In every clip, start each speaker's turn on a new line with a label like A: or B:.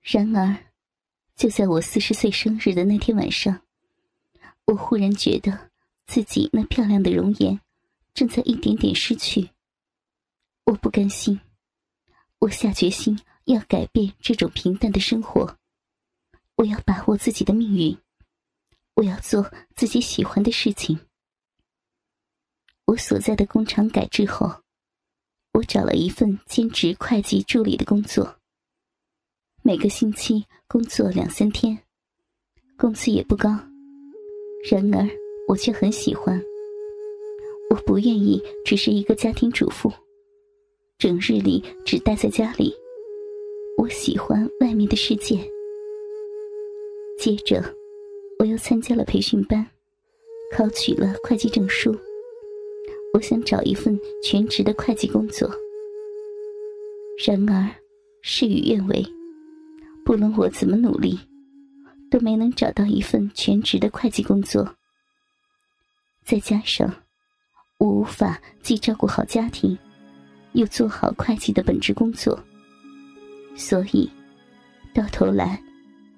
A: 然而，就在我四十岁生日的那天晚上，我忽然觉得自己那漂亮的容颜正在一点点失去。我不甘心，我下决心要改变这种平淡的生活。我要把握自己的命运，我要做自己喜欢的事情。我所在的工厂改制后，我找了一份兼职会计助理的工作。每个星期工作两三天，工资也不高，然而我却很喜欢。我不愿意只是一个家庭主妇，整日里只待在家里。我喜欢外面的世界。接着，我又参加了培训班，考取了会计证书。我想找一份全职的会计工作，然而事与愿违。不论我怎么努力，都没能找到一份全职的会计工作。再加上我无法既照顾好家庭，又做好会计的本职工作，所以到头来。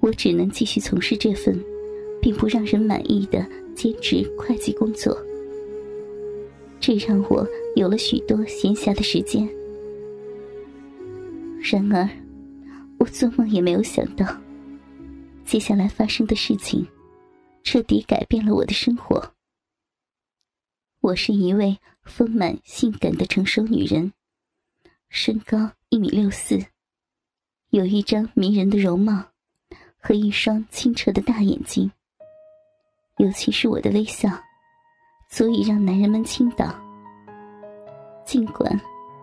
A: 我只能继续从事这份并不让人满意的兼职会计工作，这让我有了许多闲暇的时间。然而，我做梦也没有想到，接下来发生的事情彻底改变了我的生活。我是一位丰满性感的成熟女人，身高一米六四，有一张迷人的容貌。和一双清澈的大眼睛，尤其是我的微笑，足以让男人们倾倒。尽管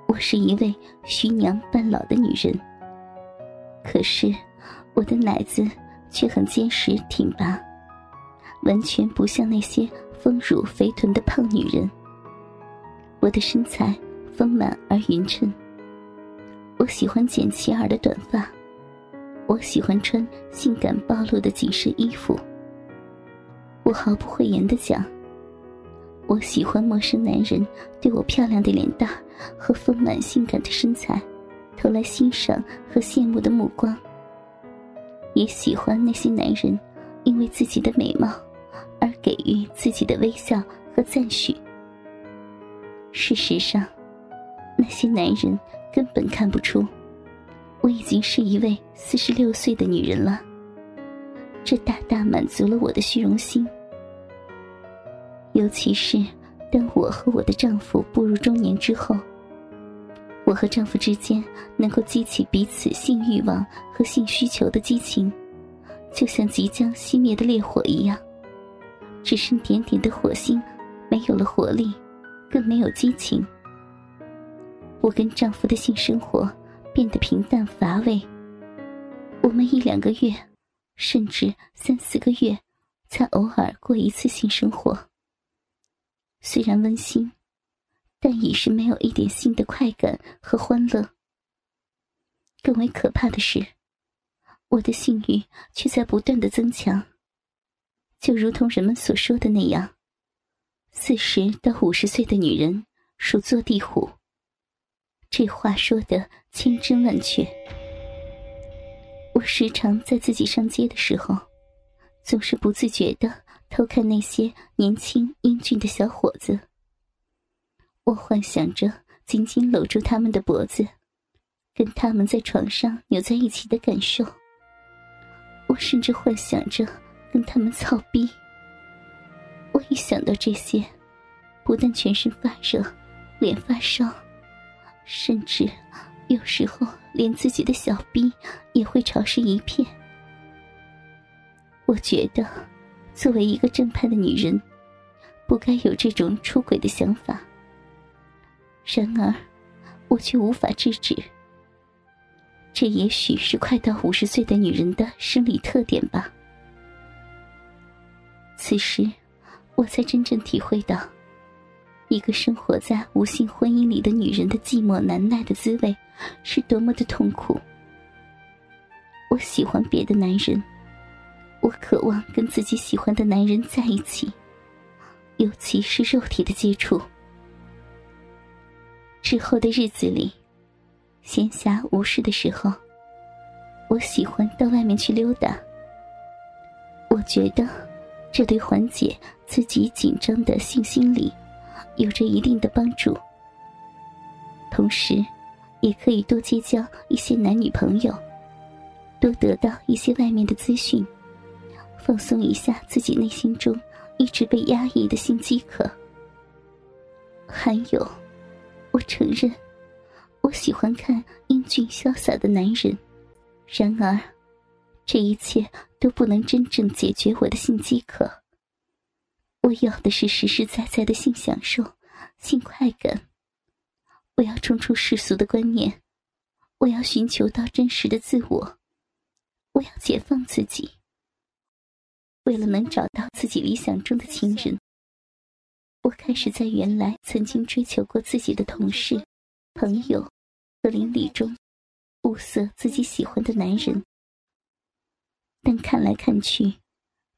A: 我是一位徐娘半老的女人，可是我的奶子却很坚实挺拔，完全不像那些丰乳肥臀的胖女人。我的身材丰满而匀称，我喜欢剪齐耳的短发。我喜欢穿性感暴露的紧身衣服。我毫不讳言的讲，我喜欢陌生男人对我漂亮的脸蛋和丰满性感的身材投来欣赏和羡慕的目光，也喜欢那些男人因为自己的美貌而给予自己的微笑和赞许。事实上，那些男人根本看不出。我已经是一位四十六岁的女人了，这大大满足了我的虚荣心。尤其是当我和我的丈夫步入中年之后，我和丈夫之间能够激起彼此性欲望和性需求的激情，就像即将熄灭的烈火一样，只剩点点的火星，没有了活力，更没有激情。我跟丈夫的性生活。变得平淡乏味。我们一两个月，甚至三四个月，才偶尔过一次性生活。虽然温馨，但已是没有一点性的快感和欢乐。更为可怕的是，我的性欲却在不断的增强。就如同人们所说的那样，四十到五十岁的女人属坐地虎。这话说的千真万确。我时常在自己上街的时候，总是不自觉的偷看那些年轻英俊的小伙子。我幻想着紧紧搂住他们的脖子，跟他们在床上扭在一起的感受。我甚至幻想着跟他们操逼。我一想到这些，不但全身发热，脸发烧。甚至，有时候连自己的小臂也会潮湿一片。我觉得，作为一个正派的女人，不该有这种出轨的想法。然而，我却无法制止。这也许是快到五十岁的女人的生理特点吧。此时，我才真正体会到。一个生活在无性婚姻里的女人的寂寞难耐的滋味，是多么的痛苦。我喜欢别的男人，我渴望跟自己喜欢的男人在一起，尤其是肉体的接触。之后的日子里，闲暇无事的时候，我喜欢到外面去溜达。我觉得，这对缓解自己紧张的性心理，有着一定的帮助。同时，也可以多结交一些男女朋友，多得到一些外面的资讯，放松一下自己内心中一直被压抑的性饥渴。还有，我承认，我喜欢看英俊潇洒的男人。然而，这一切都不能真正解决我的性饥渴。我要的是实实在在的性享受、性快感。我要冲出世俗的观念，我要寻求到真实的自我，我要解放自己。为了能找到自己理想中的情人，我开始在原来曾经追求过自己的同事、朋友和邻里中。物色自己喜欢的男人，但看来看去，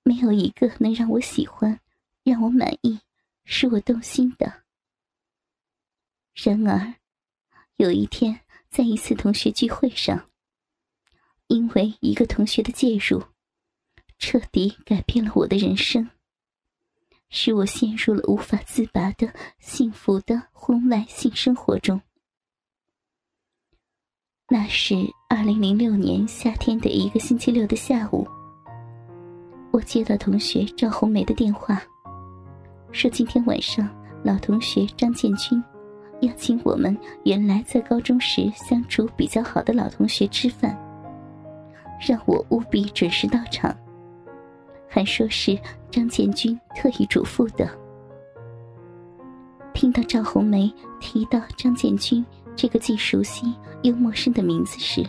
A: 没有一个能让我喜欢、让我满意、使我动心的。然而，有一天，在一次同学聚会上，因为一个同学的介入，彻底改变了我的人生，使我陷入了无法自拔的幸福的婚外性生活中。那是二零零六年夏天的一个星期六的下午，我接到同学赵红梅的电话，说今天晚上老同学张建军要请我们原来在高中时相处比较好的老同学吃饭，让我务必准时到场，还说是张建军特意嘱咐的。听到赵红梅提到张建军。这个既熟悉又陌生的名字时，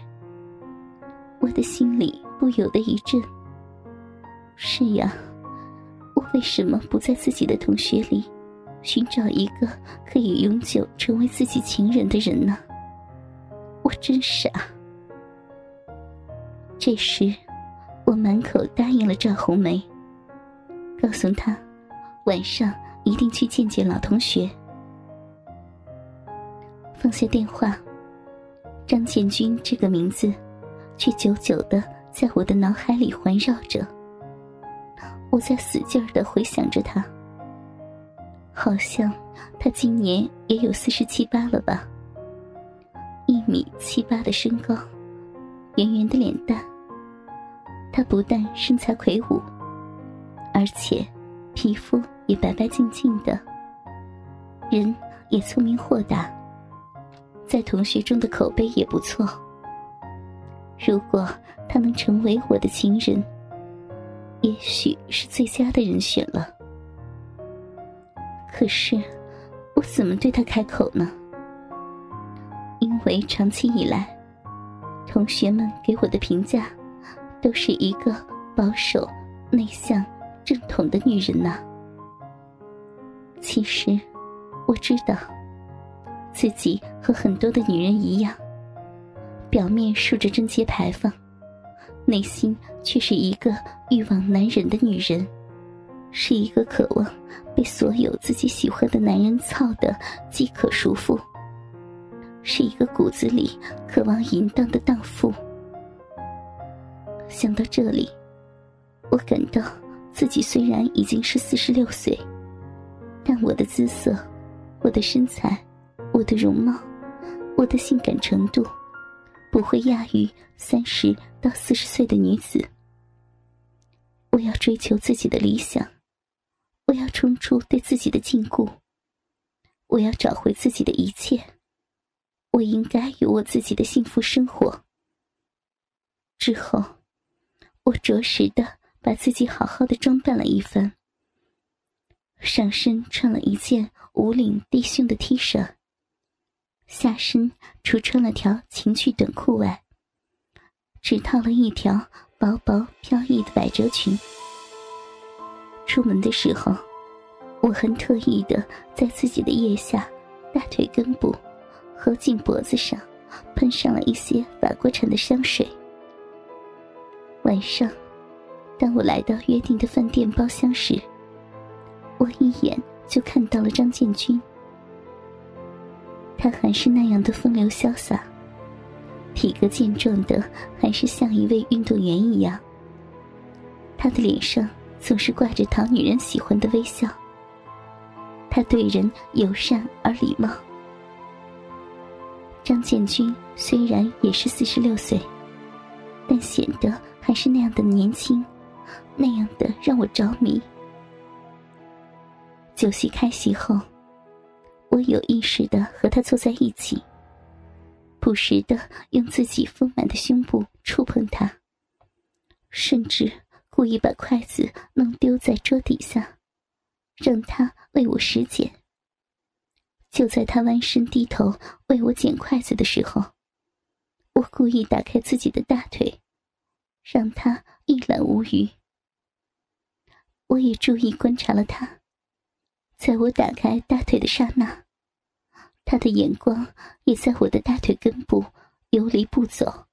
A: 我的心里不由得一震。是呀，我为什么不在自己的同学里寻找一个可以永久成为自己情人的人呢？我真傻。这时，我满口答应了赵红梅，告诉她晚上一定去见见老同学。放下电话，张建军这个名字，却久久的在我的脑海里环绕着。我在使劲的回想着他，好像他今年也有四十七八了吧。一米七八的身高，圆圆的脸蛋。他不但身材魁梧，而且皮肤也白白净净的，人也聪明豁达。在同学中的口碑也不错。如果他能成为我的情人，也许是最佳的人选了。可是，我怎么对他开口呢？因为长期以来，同学们给我的评价，都是一个保守、内向、正统的女人呐。其实，我知道。自己和很多的女人一样，表面竖着贞洁牌坊，内心却是一个欲望难忍的女人，是一个渴望被所有自己喜欢的男人操的饥渴熟妇，是一个骨子里渴望淫荡的荡妇。想到这里，我感到自己虽然已经是四十六岁，但我的姿色，我的身材。我的容貌，我的性感程度，不会亚于三十到四十岁的女子。我要追求自己的理想，我要冲出对自己的禁锢，我要找回自己的一切。我应该有我自己的幸福生活。之后，我着实的把自己好好的装扮了一番，上身穿了一件无领低胸的 T 恤。下身除穿了条情趣短裤外，只套了一条薄薄飘逸的百褶裙。出门的时候，我很特意的在自己的腋下、大腿根部和颈脖子上喷上了一些法国产的香水。晚上，当我来到约定的饭店包厢时，我一眼就看到了张建军。他还是那样的风流潇洒，体格健壮的，还是像一位运动员一样。他的脸上总是挂着讨女人喜欢的微笑。他对人友善而礼貌。张建军虽然也是四十六岁，但显得还是那样的年轻，那样的让我着迷。酒席开席后，我有意识的和他坐在一起，不时的用自己丰满的胸部触碰他，甚至故意把筷子弄丢在桌底下，让他为我拾捡。就在他弯身低头为我捡筷子的时候，我故意打开自己的大腿，让他一览无余。我也注意观察了他。在我打开大腿的刹那，他的眼光也在我的大腿根部游离不走，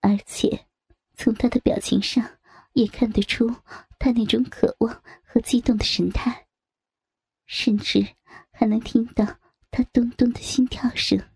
A: 而且从他的表情上也看得出他那种渴望和激动的神态，甚至还能听到他咚咚的心跳声。